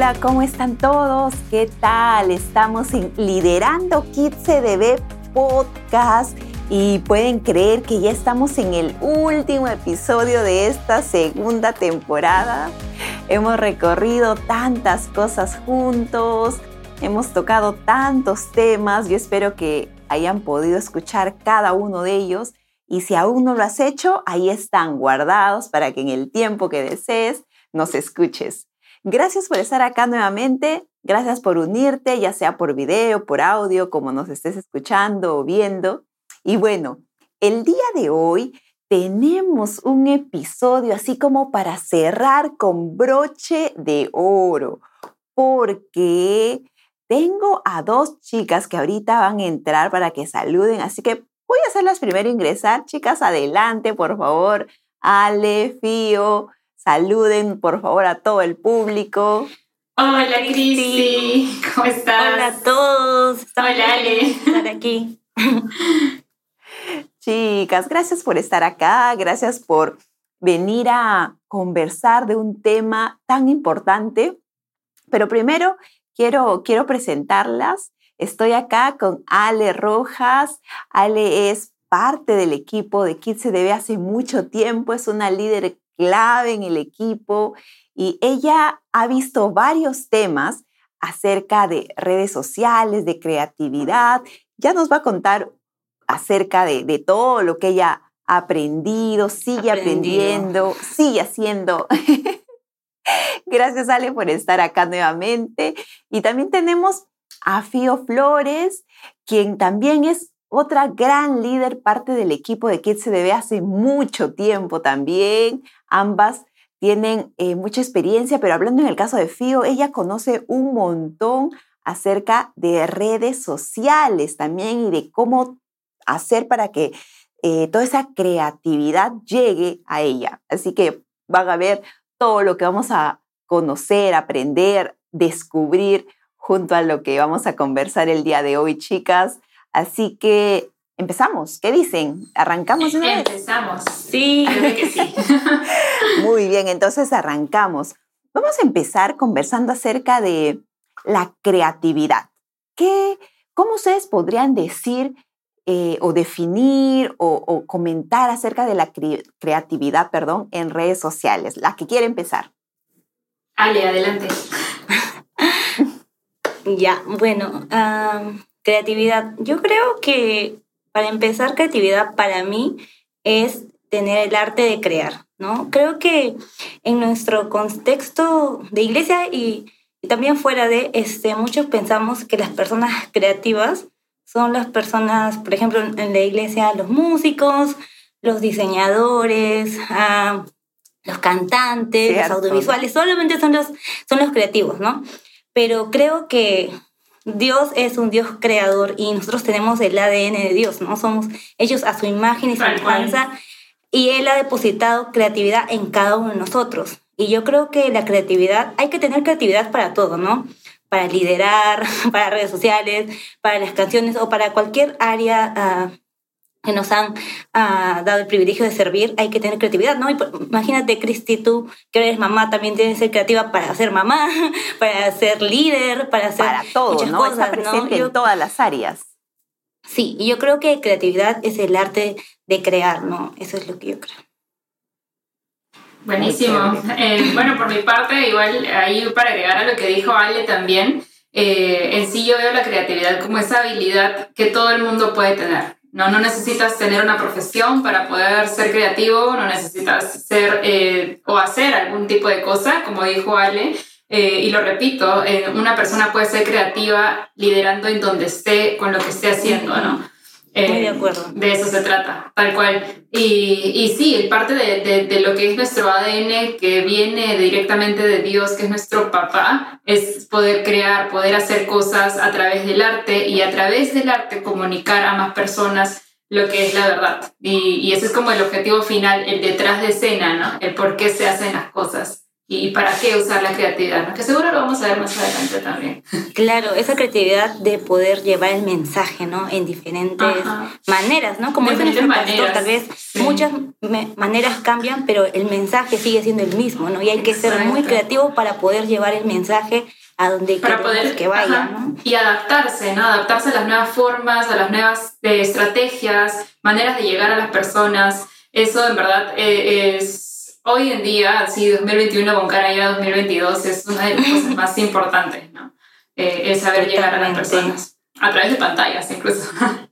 Hola, ¿cómo están todos? ¿Qué tal? Estamos en Liderando Kids CDB Podcast y pueden creer que ya estamos en el último episodio de esta segunda temporada. Hemos recorrido tantas cosas juntos, hemos tocado tantos temas. Yo espero que hayan podido escuchar cada uno de ellos y si aún no lo has hecho, ahí están guardados para que en el tiempo que desees nos escuches. Gracias por estar acá nuevamente. Gracias por unirte, ya sea por video, por audio, como nos estés escuchando o viendo. Y bueno, el día de hoy tenemos un episodio así como para cerrar con broche de oro, porque tengo a dos chicas que ahorita van a entrar para que saluden, así que voy a hacerlas primero ingresar. Chicas, adelante, por favor. Ale, Fío, Saluden, por favor, a todo el público. Hola, Cristi. ¿Cómo estás? Hola a todos. Hola, Ale. Estar aquí. Chicas, gracias por estar acá. Gracias por venir a conversar de un tema tan importante. Pero primero quiero, quiero presentarlas. Estoy acá con Ale Rojas. Ale es parte del equipo de Kids CDB hace mucho tiempo, es una líder clave en el equipo y ella ha visto varios temas acerca de redes sociales, de creatividad. Ya nos va a contar acerca de, todo lo que ella ha aprendido, sigue aprendiendo, sigue haciendo. Gracias Ale por estar acá nuevamente. Y también tenemos a Fío Flores, quien también es otra gran líder, parte del equipo de Kids CDB hace mucho tiempo también. Ambas tienen eh, mucha experiencia, pero hablando en el caso de Fío, ella conoce un montón acerca de redes sociales también y de cómo hacer para que eh, toda esa creatividad llegue a ella. Así que van a ver todo lo que vamos a conocer, aprender, descubrir junto a lo que vamos a conversar el día de hoy, chicas. Así que empezamos. ¿Qué dicen? ¿Arrancamos una vez? Empezamos. Sí, creo que sí. Muy bien, entonces arrancamos. Vamos a empezar conversando acerca de la creatividad. ¿Qué, ¿Cómo ustedes podrían decir eh, o definir o, comentar acerca de la creatividad perdón, en redes sociales? La que quiere empezar. Ale, adelante. ya, bueno, Creatividad. Yo creo que para empezar, creatividad para mí es tener el arte de crear, ¿no? Creo que en nuestro contexto de iglesia y, también fuera de, este, muchos pensamos que las personas creativas son las personas, por ejemplo, en la iglesia, los músicos, los diseñadores, ah, los cantantes, los audiovisuales, solamente son los, son los creativos, ¿no? Pero creo que Dios es un Dios creador y nosotros tenemos el ADN de Dios, ¿no? Somos ellos a su imagen y semejanza y Él ha depositado creatividad en cada uno de nosotros. Y yo creo que la creatividad, hay que tener creatividad para todo, ¿no? Para liderar, para redes sociales, para las canciones o para cualquier área uh, que nos han ah, dado el privilegio de servir, hay que tener creatividad, ¿no? imagínate, Cristi, tú que eres mamá, también tienes que ser creativa para ser mamá, para ser líder, para hacer para todo, ¿no? Cosas, Está presente en todas las áreas. Sí, y yo creo que creatividad es el arte de crear, ¿no? Eso es lo que yo creo. Buenísimo. Eh, bueno, por mi parte, igual ahí para agregar a lo que dijo Ale también, eh, en sí yo veo la creatividad como esa habilidad que todo el mundo puede tener. No, no necesitas tener una profesión para poder ser creativo, no necesitas ser eh, o hacer algún tipo de cosa, como dijo Ale. Eh, y lo repito, eh, una persona puede ser creativa liderando en donde esté, con lo que esté haciendo, ¿no? De acuerdo. De eso se trata, tal cual. Y, y sí, parte de, de, de, lo que es nuestro ADN, que viene directamente de Dios, que es nuestro papá, es poder crear, poder hacer cosas a través del arte y a través del arte comunicar a más personas lo que es la verdad. Y, y ese es como el objetivo final, el detrás de escena, ¿no? El por qué se hacen las cosas. Y para qué usar la creatividad, ¿no? que seguro lo vamos a ver más adelante también. Claro, esa creatividad de poder llevar el mensaje, ¿no? En diferentes maneras, ¿no? Como dice nuestro pastor, tal vez muchas maneras cambian, pero el mensaje sigue siendo el mismo, ¿no? Y hay que ser muy creativo para poder llevar el mensaje a donde para poder que vaya, ¿no? Y adaptarse, ¿no? Adaptarse a las nuevas formas, a las nuevas eh, estrategias, maneras de llegar a las personas. Eso en verdad eh, es hoy en día, sí, 2021 con cara ya 2022 es una de las cosas más importantes, ¿no? Eh, el saber llegar a las personas a través de pantallas incluso.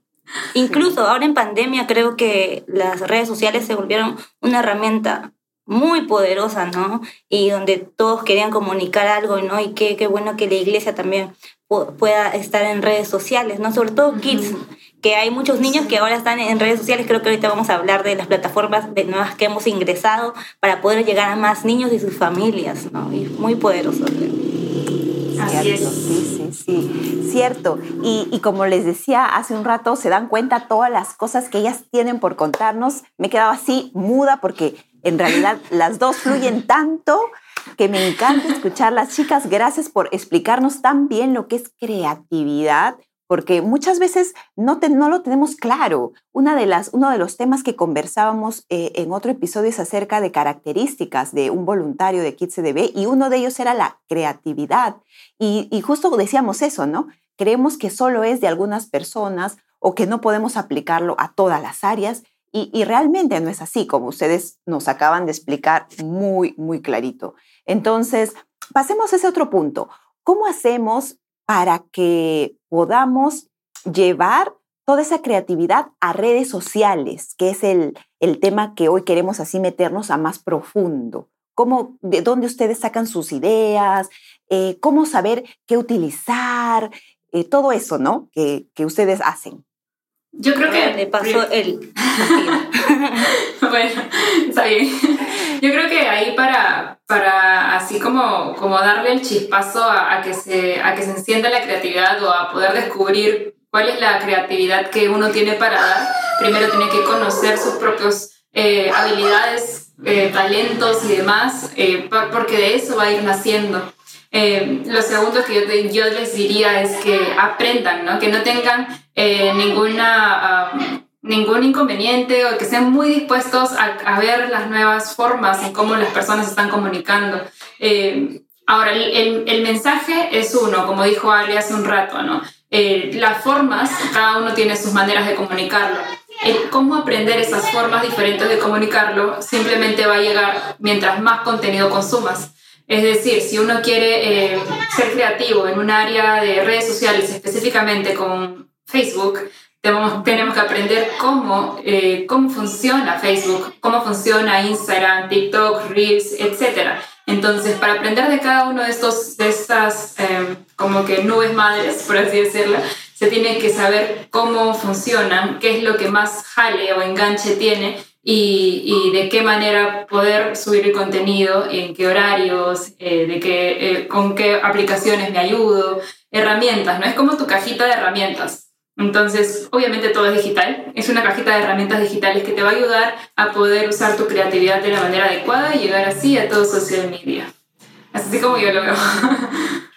Incluso ahora en pandemia creo que las redes sociales se volvieron una herramienta muy poderosa, ¿no? Y donde todos querían comunicar algo, ¿no? Y qué, qué bueno que la iglesia también pueda estar en redes sociales, ¿no? Sobre todo kids, que hay muchos niños que ahora están en redes sociales. Creo que ahorita vamos a hablar de las plataformas de nuevas que hemos ingresado para poder llegar a más niños y sus familias, ¿no? Y muy poderoso. Así es. Sí, sí, sí, cierto. Y, y, como les decía hace un rato, se dan cuenta todas las cosas que ellas tienen por contarnos. Me he quedado así muda porque en realidad las dos fluyen tanto que me encanta escuchar las chicas. Gracias por explicarnos tan bien lo que es creatividad, porque muchas veces no, no lo tenemos claro. Una de las, uno de los temas que conversábamos eh, en otro episodio es acerca de características de un voluntario de KidsCDB y uno de ellos era la creatividad. Y, y justo decíamos eso, ¿no? Creemos que solo es de algunas personas o que no podemos aplicarlo a todas las áreas y, realmente no es así, como ustedes nos acaban de explicar muy, muy clarito. Entonces, pasemos a ese otro punto. ¿Cómo hacemos para que podamos llevar toda esa creatividad a redes sociales, que es el, el tema que hoy queremos así meternos a más profundo? ¿Cómo, ¿De dónde ustedes sacan sus ideas? Eh, ¿Cómo saber qué utilizar? Eh, todo eso, ¿no? Que, que ustedes hacen. Yo creo que... Le pasó el... bueno, está bien. Yo creo que ahí para, para así como, como darle el chispazo a, que se, a que se encienda la creatividad o a poder descubrir cuál es la creatividad que uno tiene para dar, primero tiene que conocer sus propias eh, habilidades, eh, talentos y demás, eh, porque de eso va a ir naciendo. Eh, lo segundo que yo, les diría es que aprendan, ¿no? que no tengan eh, ninguna, ningún inconveniente o que estén muy dispuestos a, a, ver las nuevas formas en cómo las personas están comunicando. Eh, ahora, el, el, mensaje es uno, como dijo Ali hace un rato, ¿no? Eh, las formas, cada uno tiene sus maneras de comunicarlo. El cómo aprender esas formas diferentes de comunicarlo simplemente va a llegar mientras más contenido consumas. Es decir, si uno quiere eh, ser creativo en un área de redes sociales, específicamente con Facebook, tenemos, que aprender cómo, eh, cómo funciona Facebook, cómo funciona Instagram, TikTok, Reels, etc. Entonces, para aprender de cada uno de, estos, de estas em, como que nubes madres, por así decirlo, se tiene que saber cómo funcionan, qué es lo que más jale o enganche tiene y, de qué manera poder subir el contenido, en qué horarios, eh, de qué, eh, con qué aplicaciones me ayudo, herramientas, ¿no? Es como tu cajita de herramientas. Entonces, obviamente todo es digital, es una cajita de herramientas digitales que te va a ayudar a poder usar tu creatividad de la manera adecuada y llegar así a todo social media. Así como yo lo veo.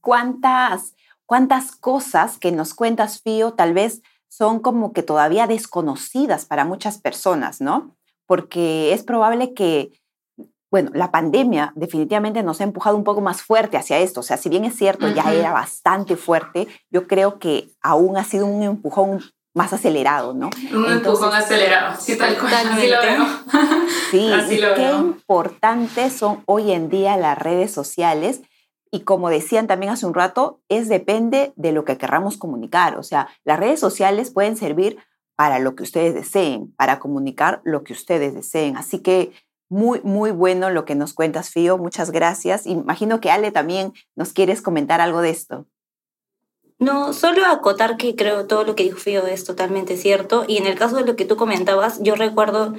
¿Cuántas, cuántas cosas que nos cuentas, Fío, tal vez son como que todavía desconocidas para muchas personas, ¿no? Porque es probable que, bueno, la pandemia definitivamente nos ha empujado un poco más fuerte hacia esto. O sea, si bien es cierto, ya era bastante fuerte, yo creo que aún ha sido un empujón más acelerado, ¿no? Un empujón acelerado, sí, tal cual, así lo veo. Sí, así lo qué importantes son hoy en día las redes sociales y como decían también hace un rato, es depende de lo que querramos comunicar. O sea, las redes sociales pueden servir para lo que ustedes deseen, para comunicar lo que ustedes deseen. Así que muy, muy bueno lo que nos cuentas, Fío. Muchas gracias. Imagino que Ale también nos quieres comentar algo de esto. No, solo acotar que creo todo lo que dijo Fío es totalmente cierto. Y en el caso de lo que tú comentabas, yo recuerdo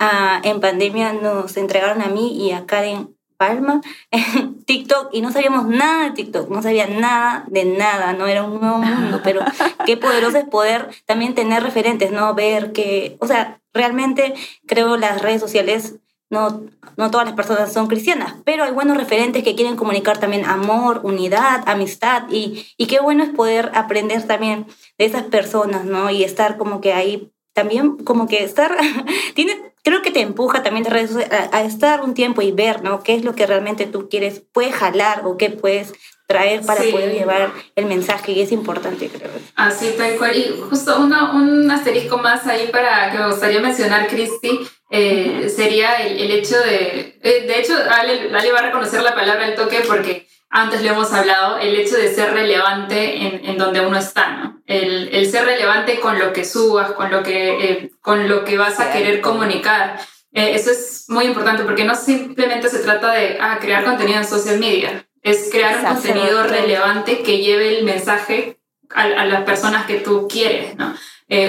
ah, en pandemia nos entregaron a mí y a Karen Palma en TikTok y no sabíamos nada de TikTok, no sabía nada de nada, no era un nuevo mundo, pero qué poderoso es poder también tener referentes, ¿no? Ver que, o sea, realmente creo las redes sociales no, no todas las personas son cristianas, pero hay buenos referentes que quieren comunicar también amor, unidad, amistad y, y qué bueno es poder aprender también de esas personas, ¿no? Y estar como que ahí también como que estar, tiene, creo que te empuja también a, a, estar un tiempo y ver, ¿no? ¿Qué es lo que realmente tú quieres, puedes jalar o qué puedes traer para poder llevar el mensaje y es importante, creo. Así, tal cual. Y justo uno, un asterisco más ahí para que me gustaría mencionar, Cristi, eh, sería el, el, hecho de, eh, de hecho, Ale, va a reconocer la palabra el toque porque antes le hemos hablado, el hecho de ser relevante en, en donde uno está, ¿no? El, el, ser relevante con lo que subas, con lo que, eh, con lo que vas a querer comunicar. eso es muy importante porque no simplemente se trata de ah, crear contenido en social media, es crear un contenido relevante que lleve el mensaje a, a, las personas que tú quieres, ¿no?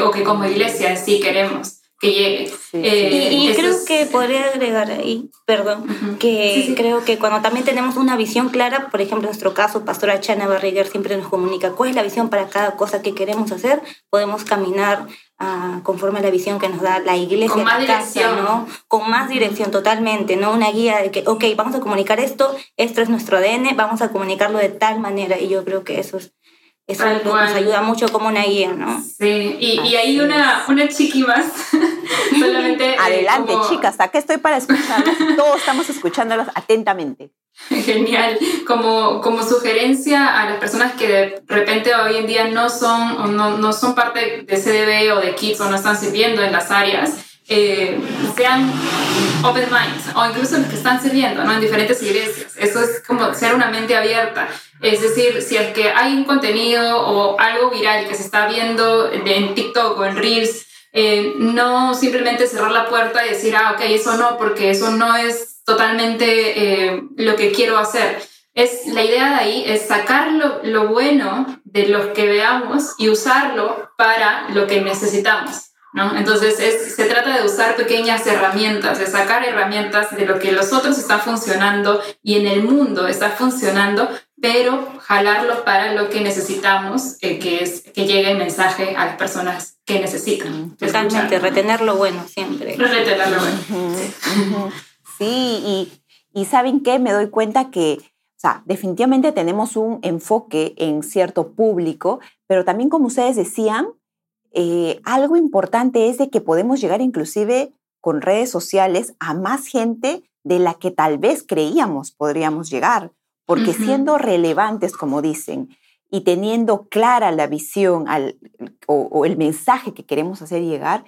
o que como iglesia sí queremos que llegue. Eh, y, creo que podría agregar ahí, perdón, que creo que cuando también tenemos una visión clara, por ejemplo, en nuestro caso, Pastora Chana Barriguer siempre nos comunica cuál es la visión para cada cosa que queremos hacer, podemos caminar uh, conforme a la visión que nos da la iglesia, con más la casa, ¿no? Con más dirección, totalmente, ¿no? Una guía de que, ok, vamos a comunicar esto, esto es nuestro ADN, vamos a comunicarlo de tal manera, y yo creo que eso es eso nos ayuda mucho como una guía, ¿no? Sí, y, y hay una, una chiqui más, solamente... Eh, Adelante, chicas, acá estoy para escucharlas, todos estamos escuchándolas atentamente. Genial, como, como sugerencia a las personas que de repente hoy en día no son, o no, no son parte de CDB o de KIDS o no están sirviendo en las áreas, eh, sean open minds o incluso los que están sirviendo ¿no? en diferentes iglesias. Eso es como ser una mente abierta. Es decir, si es que hay un contenido o algo viral que se está viendo en TikTok o en Reels, eh, no simplemente cerrar la puerta y decir, ah, ok, eso no, porque eso no es totalmente eh, lo que quiero hacer. Es, la idea de ahí es sacar lo, lo bueno de lo que veamos y usarlo para lo que necesitamos. ¿No? Entonces es, se trata de usar pequeñas herramientas, de sacar herramientas de lo que los otros están funcionando y en el mundo está funcionando, pero jalarlo para lo que necesitamos, eh, que es que llegue el mensaje a las personas que necesitan. Totalmente, retener lo bueno siempre. Retener lo bueno. Sí, y, y ¿saben qué? Me doy cuenta que o sea, definitivamente tenemos un enfoque en cierto público, pero también como ustedes decían, eh, algo importante es de que podemos llegar inclusive con redes sociales a más gente de la que tal vez creíamos podríamos llegar, porque siendo relevantes, como dicen, y teniendo clara la visión o, el mensaje que queremos hacer llegar,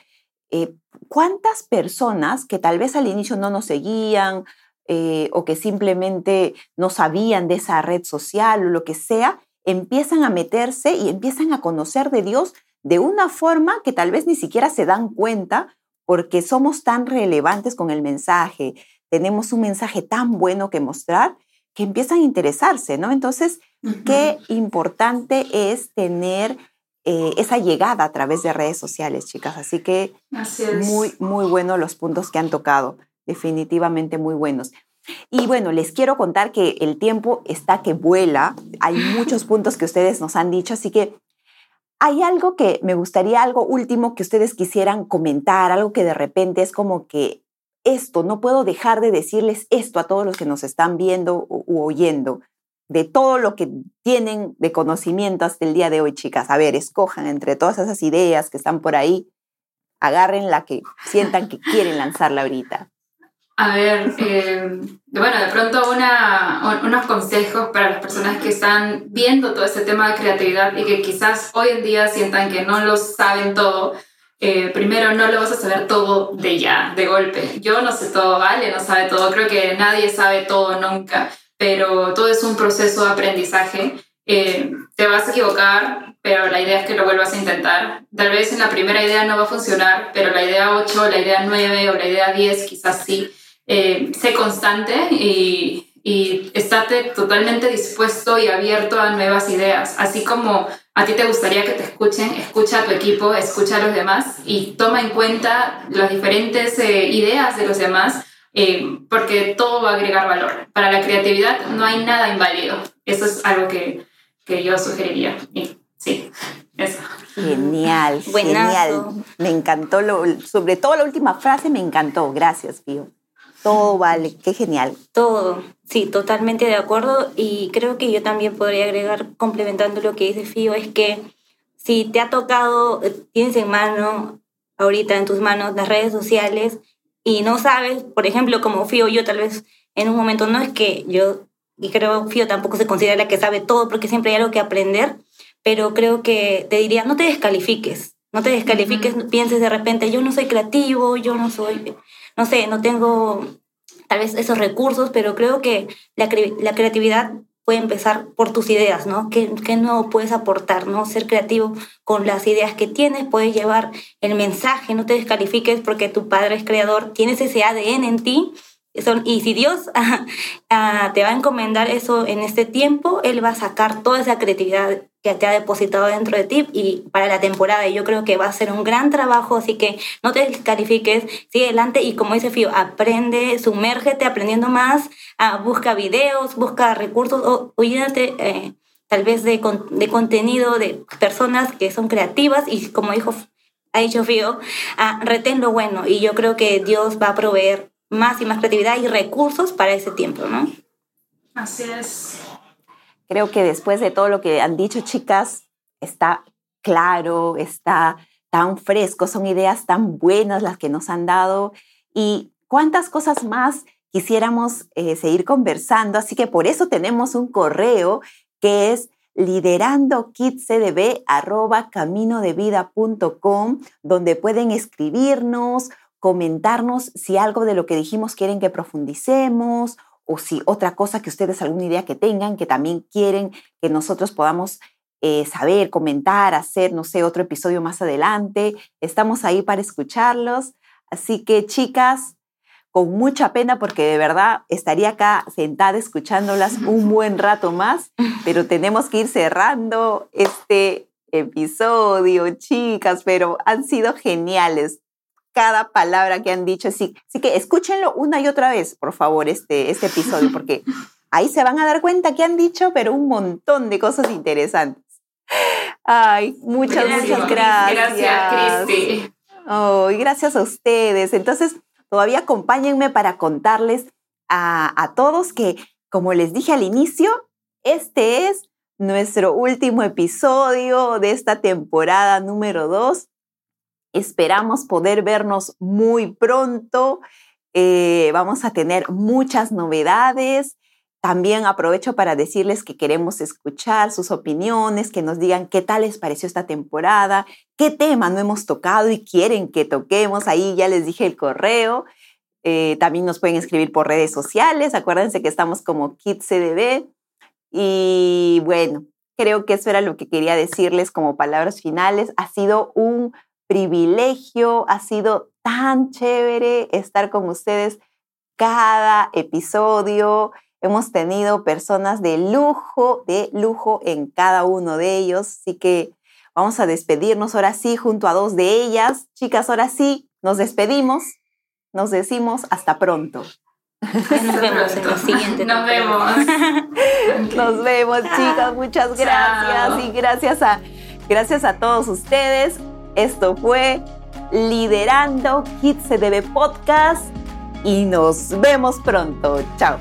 eh, ¿cuántas personas que tal vez al inicio no nos seguían eh, o que simplemente no sabían de esa red social o lo que sea, empiezan a meterse y empiezan a conocer de Dios de una forma que tal vez ni siquiera se dan cuenta porque somos tan relevantes con el mensaje, tenemos un mensaje tan bueno que mostrar que empiezan a interesarse, ¿no? Entonces, qué importante es tener eh, esa llegada a través de redes sociales, chicas. Así que muy, muy buenos los puntos que han tocado, definitivamente muy buenos. Y bueno, les quiero contar que el tiempo está que vuela. Hay muchos puntos que ustedes nos han dicho, así que hay algo que me gustaría, algo último que ustedes quisieran comentar, algo que de repente es como que esto, no puedo dejar de decirles esto a todos los que nos están viendo u oyendo, de todo lo que tienen de conocimiento hasta el día de hoy, chicas. A ver, escojan entre todas esas ideas que están por ahí, agarren la que sientan que quieren lanzarla ahorita. A ver, eh, bueno, de pronto una, unos consejos para las personas que están viendo todo este tema de creatividad y que quizás hoy en día sientan que no lo saben todo. Eh, primero, no lo vas a saber todo de ya, de golpe. Yo no sé todo, Vale no sabe todo, creo que nadie sabe todo nunca, pero todo es un proceso de aprendizaje. Eh, te vas a equivocar, pero la idea es que lo vuelvas a intentar. Tal vez en la primera idea no va a funcionar, pero la idea 8, la idea 9 o la idea 10 quizás sí eh, sé constante y, y estate totalmente dispuesto y abierto a nuevas ideas. Así como a ti te gustaría que te escuchen, escucha a tu equipo, escucha a los demás y toma en cuenta las diferentes eh, ideas de los demás. Eh, porque todo va a agregar valor. Para la creatividad no hay nada inválido. Eso es algo que, que yo sugeriría. Y sí, eso. Genial, genial. Me encantó, lo, sobre todo la última frase me encantó. Gracias, Pío. Todo vale, qué genial. Todo, sí, totalmente de acuerdo y creo que yo también podría agregar, complementando lo que dice Fío, es que si te ha tocado, eh, tienes en mano, ahorita en tus manos, las redes sociales y no sabes, por ejemplo, como Fío, yo tal vez en un momento, no es que yo, y creo Fío tampoco se considera que sabe todo porque siempre hay algo que aprender, pero creo que te diría, no te descalifiques, no te descalifiques, pienses de repente, yo no soy creativo, yo no soy no sé, no tengo tal vez esos recursos, pero creo que la, la creatividad puede empezar por tus ideas, ¿no? ¿Qué, ¿Qué, nuevo puedes aportar, ¿no? Ser creativo con las ideas que tienes, puedes llevar el mensaje, no te descalifiques porque tu padre es creador, tienes ese ADN en ti y si Dios ah, te va a encomendar eso en este tiempo, Él va a sacar toda esa creatividad que te ha depositado dentro de ti y para la temporada. Y yo creo que va a ser un gran trabajo, así que no te descalifiques, sigue adelante y como dice Fío, aprende, sumérgete aprendiendo más, ah, busca videos, busca recursos, o, eh, tal vez de, de contenido de personas que son creativas y como dijo ha dicho Fío, ah, retén lo bueno y yo creo que Dios va a proveer más y más creatividad y recursos para ese tiempo, ¿no? Así es. Creo que después de todo lo que han dicho, chicas, está claro, está tan fresco, son ideas tan buenas las que nos han dado y cuántas cosas más quisiéramos eh, seguir conversando. Así que por eso tenemos un correo que es liderandokidcdb.caminodevida.com, donde pueden escribirnos, comentarnos si algo de lo que dijimos quieren que profundicemos o si otra cosa que ustedes, alguna idea que tengan, que también quieren que nosotros podamos eh, saber, comentar, hacer, no sé, otro episodio más adelante. Estamos ahí para escucharlos. Así que chicas, con mucha pena porque de verdad estaría acá sentada escuchándolas un buen rato más, pero tenemos que ir cerrando este episodio, chicas, pero han sido geniales cada palabra que han dicho. Así, así que escúchenlo una y otra vez, por favor, este, este episodio, porque ahí se van a dar cuenta que han dicho, pero un montón de cosas interesantes. Ay, muchas, muchas gracias. Gracias, Cristi. Oh, y gracias a ustedes. Entonces, todavía acompáñenme para contarles a, a todos que, como les dije al inicio, este es nuestro último episodio de esta temporada número 2 Esperamos poder vernos muy pronto. Eh, vamos a tener muchas novedades. También aprovecho para decirles que queremos escuchar sus opiniones, que nos digan qué tal les pareció esta temporada, qué tema no hemos tocado y quieren que toquemos. Ahí ya les dije el correo. Eh, también nos pueden escribir por redes sociales. Acuérdense que estamos como KidCDB. Y bueno, creo que eso era lo que quería decirles como palabras finales. Ha sido un privilegio, ha sido tan chévere estar con ustedes cada episodio. Hemos tenido personas de lujo, de lujo en cada uno de ellos, así que vamos a despedirnos ahora sí junto a dos de ellas. Chicas, ahora sí, nos despedimos, nos decimos hasta pronto. Nos vemos en el siguiente. Nos vemos. Nos vemos, chicas. Muchas gracias y gracias a, gracias a todos ustedes. Esto fue Liderando Kids CDB Podcast y nos vemos pronto. Chao.